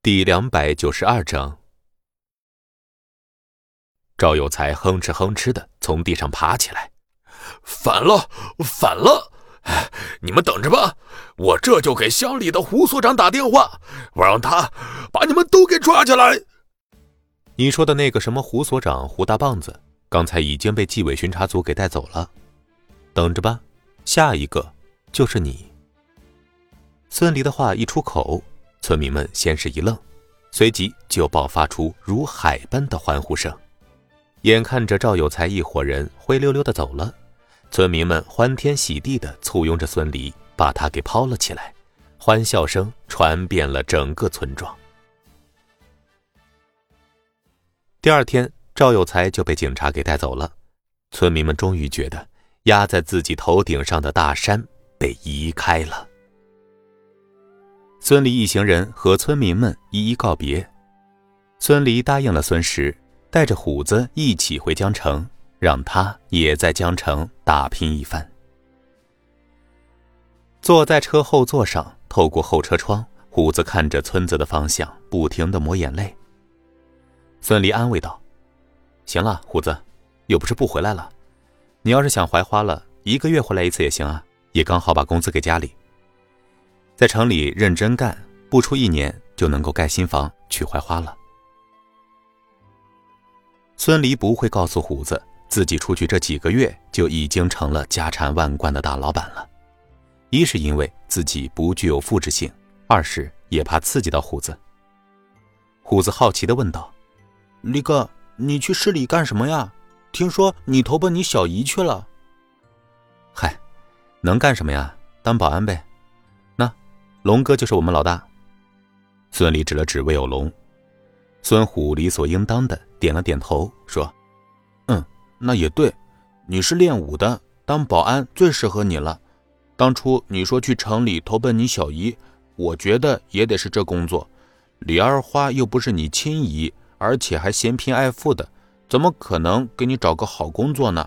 第两百九十二章，赵有才哼哧哼哧的从地上爬起来，反了，反了！你们等着吧，我这就给乡里的胡所长打电话，我让他把你们都给抓起来。你说的那个什么胡所长胡大棒子，刚才已经被纪委巡查组给带走了，等着吧，下一个就是你。孙离的话一出口。村民们先是一愣，随即就爆发出如海般的欢呼声。眼看着赵有才一伙人灰溜溜的走了，村民们欢天喜地的簇拥着孙离，把他给抛了起来，欢笑声传遍了整个村庄。第二天，赵有才就被警察给带走了，村民们终于觉得压在自己头顶上的大山被移开了。孙离一行人和村民们一一告别，孙离答应了孙石，带着虎子一起回江城，让他也在江城打拼一番。坐在车后座上，透过后车窗，虎子看着村子的方向，不停的抹眼泪。孙离安慰道：“行了，虎子，又不是不回来了，你要是想槐花了，一个月回来一次也行啊，也刚好把工资给家里。”在城里认真干，不出一年就能够盖新房、娶槐花了。孙离不会告诉虎子，自己出去这几个月就已经成了家产万贯的大老板了。一是因为自己不具有复制性，二是也怕刺激到虎子。虎子好奇的问道：“李哥，你去市里干什么呀？听说你投奔你小姨去了。”“嗨，能干什么呀？当保安呗。”龙哥就是我们老大。孙离指了指魏有龙，孙虎理所应当的点了点头，说：“嗯，那也对，你是练武的，当保安最适合你了。当初你说去城里投奔你小姨，我觉得也得是这工作。李二花又不是你亲姨，而且还嫌贫爱富的，怎么可能给你找个好工作呢？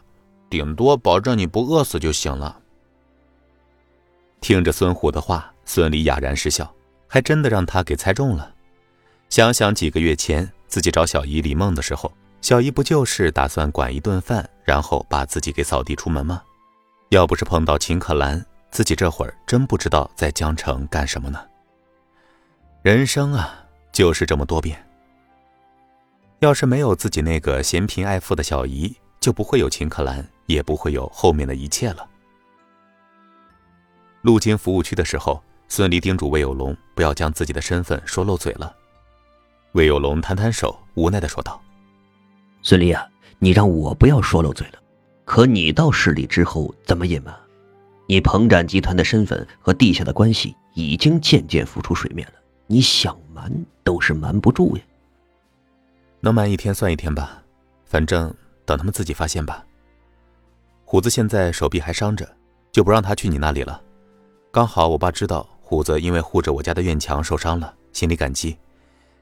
顶多保证你不饿死就行了。”听着孙虎的话。孙俪哑然失笑，还真的让他给猜中了。想想几个月前自己找小姨李梦的时候，小姨不就是打算管一顿饭，然后把自己给扫地出门吗？要不是碰到秦可兰，自己这会儿真不知道在江城干什么呢。人生啊，就是这么多变。要是没有自己那个嫌贫爱富的小姨，就不会有秦可兰，也不会有后面的一切了。路经服务区的时候。孙离叮嘱魏有龙不要将自己的身份说漏嘴了。魏有龙摊摊手，无奈的说道：“孙离啊，你让我不要说漏嘴了，可你到市里之后怎么隐瞒？你彭展集团的身份和地下的关系已经渐渐浮出水面了，你想瞒都是瞒不住呀。能瞒一天算一天吧，反正等他们自己发现吧。虎子现在手臂还伤着，就不让他去你那里了。刚好我爸知道。”虎子因为护着我家的院墙受伤了，心里感激，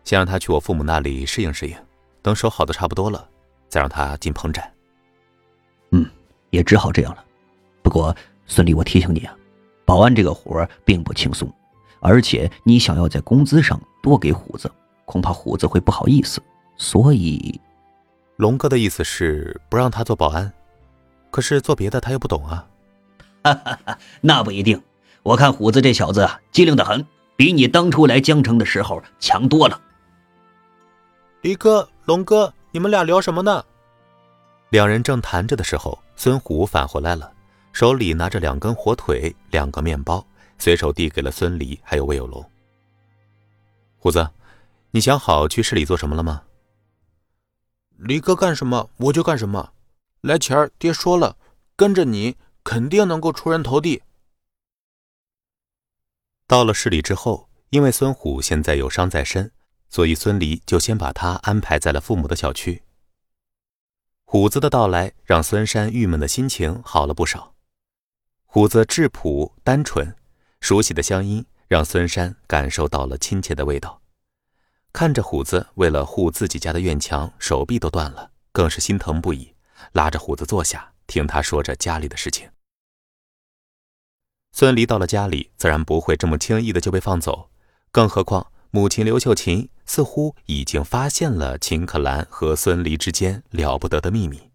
先让他去我父母那里适应适应，等手好的差不多了，再让他进棚展。嗯，也只好这样了。不过孙俪，我提醒你啊，保安这个活并不轻松，而且你想要在工资上多给虎子，恐怕虎子会不好意思。所以，龙哥的意思是不让他做保安，可是做别的他又不懂啊。哈哈哈，那不一定。我看虎子这小子啊机灵的很，比你当初来江城的时候强多了。李哥、龙哥，你们俩聊什么呢？两人正谈着的时候，孙虎返回来了，手里拿着两根火腿、两个面包，随手递给了孙离还有魏有龙。虎子，你想好去市里做什么了吗？李哥干什么我就干什么，来钱儿爹说了，跟着你肯定能够出人头地。到了市里之后，因为孙虎现在有伤在身，所以孙离就先把他安排在了父母的小区。虎子的到来让孙山郁闷的心情好了不少。虎子质朴单纯，熟悉的乡音让孙山感受到了亲切的味道。看着虎子为了护自己家的院墙，手臂都断了，更是心疼不已，拉着虎子坐下，听他说着家里的事情。孙离到了家里，自然不会这么轻易的就被放走，更何况母亲刘秀琴似乎已经发现了秦可兰和孙离之间了不得的秘密。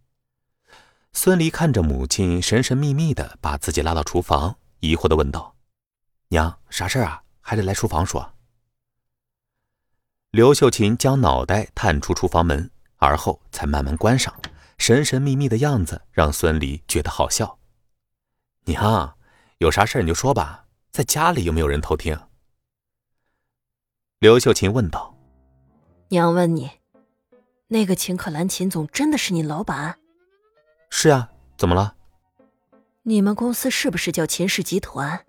孙离看着母亲神神秘秘的把自己拉到厨房，疑惑的问道：“娘，啥事儿啊？还得来厨房说？”刘秀琴将脑袋探出厨房门，而后才慢慢关上，神神秘秘的样子让孙离觉得好笑。娘，有啥事儿你就说吧，在家里有没有人偷听？刘秀琴问道。娘问你，那个秦可兰秦总真的是你老板？是啊，怎么了？你们公司是不是叫秦氏集团？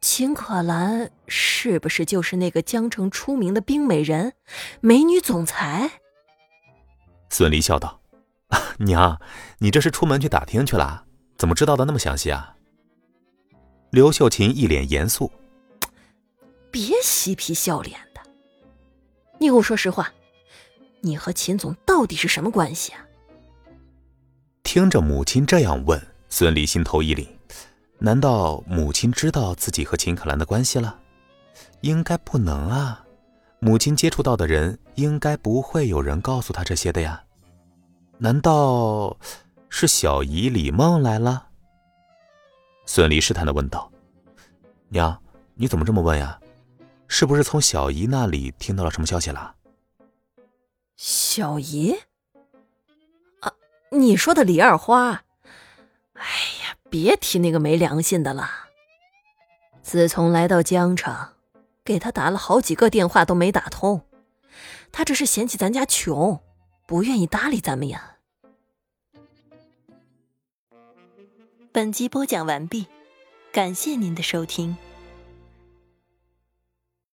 秦可兰是不是就是那个江城出名的冰美人、美女总裁？孙离笑道：“ 娘，你这是出门去打听去了？怎么知道的那么详细啊？”刘秀琴一脸严肃：“ 别嬉皮笑脸的，你给我说实话，你和秦总到底是什么关系啊？”听着母亲这样问，孙俪心头一凛，难道母亲知道自己和秦可兰的关系了？应该不能啊，母亲接触到的人应该不会有人告诉她这些的呀。难道是小姨李梦来了？孙俪试探的问道：“娘，你怎么这么问呀？是不是从小姨那里听到了什么消息了？”小姨。啊你说的李二花，哎呀，别提那个没良心的了。自从来到江城，给他打了好几个电话都没打通，他这是嫌弃咱家穷，不愿意搭理咱们呀。本集播讲完毕，感谢您的收听。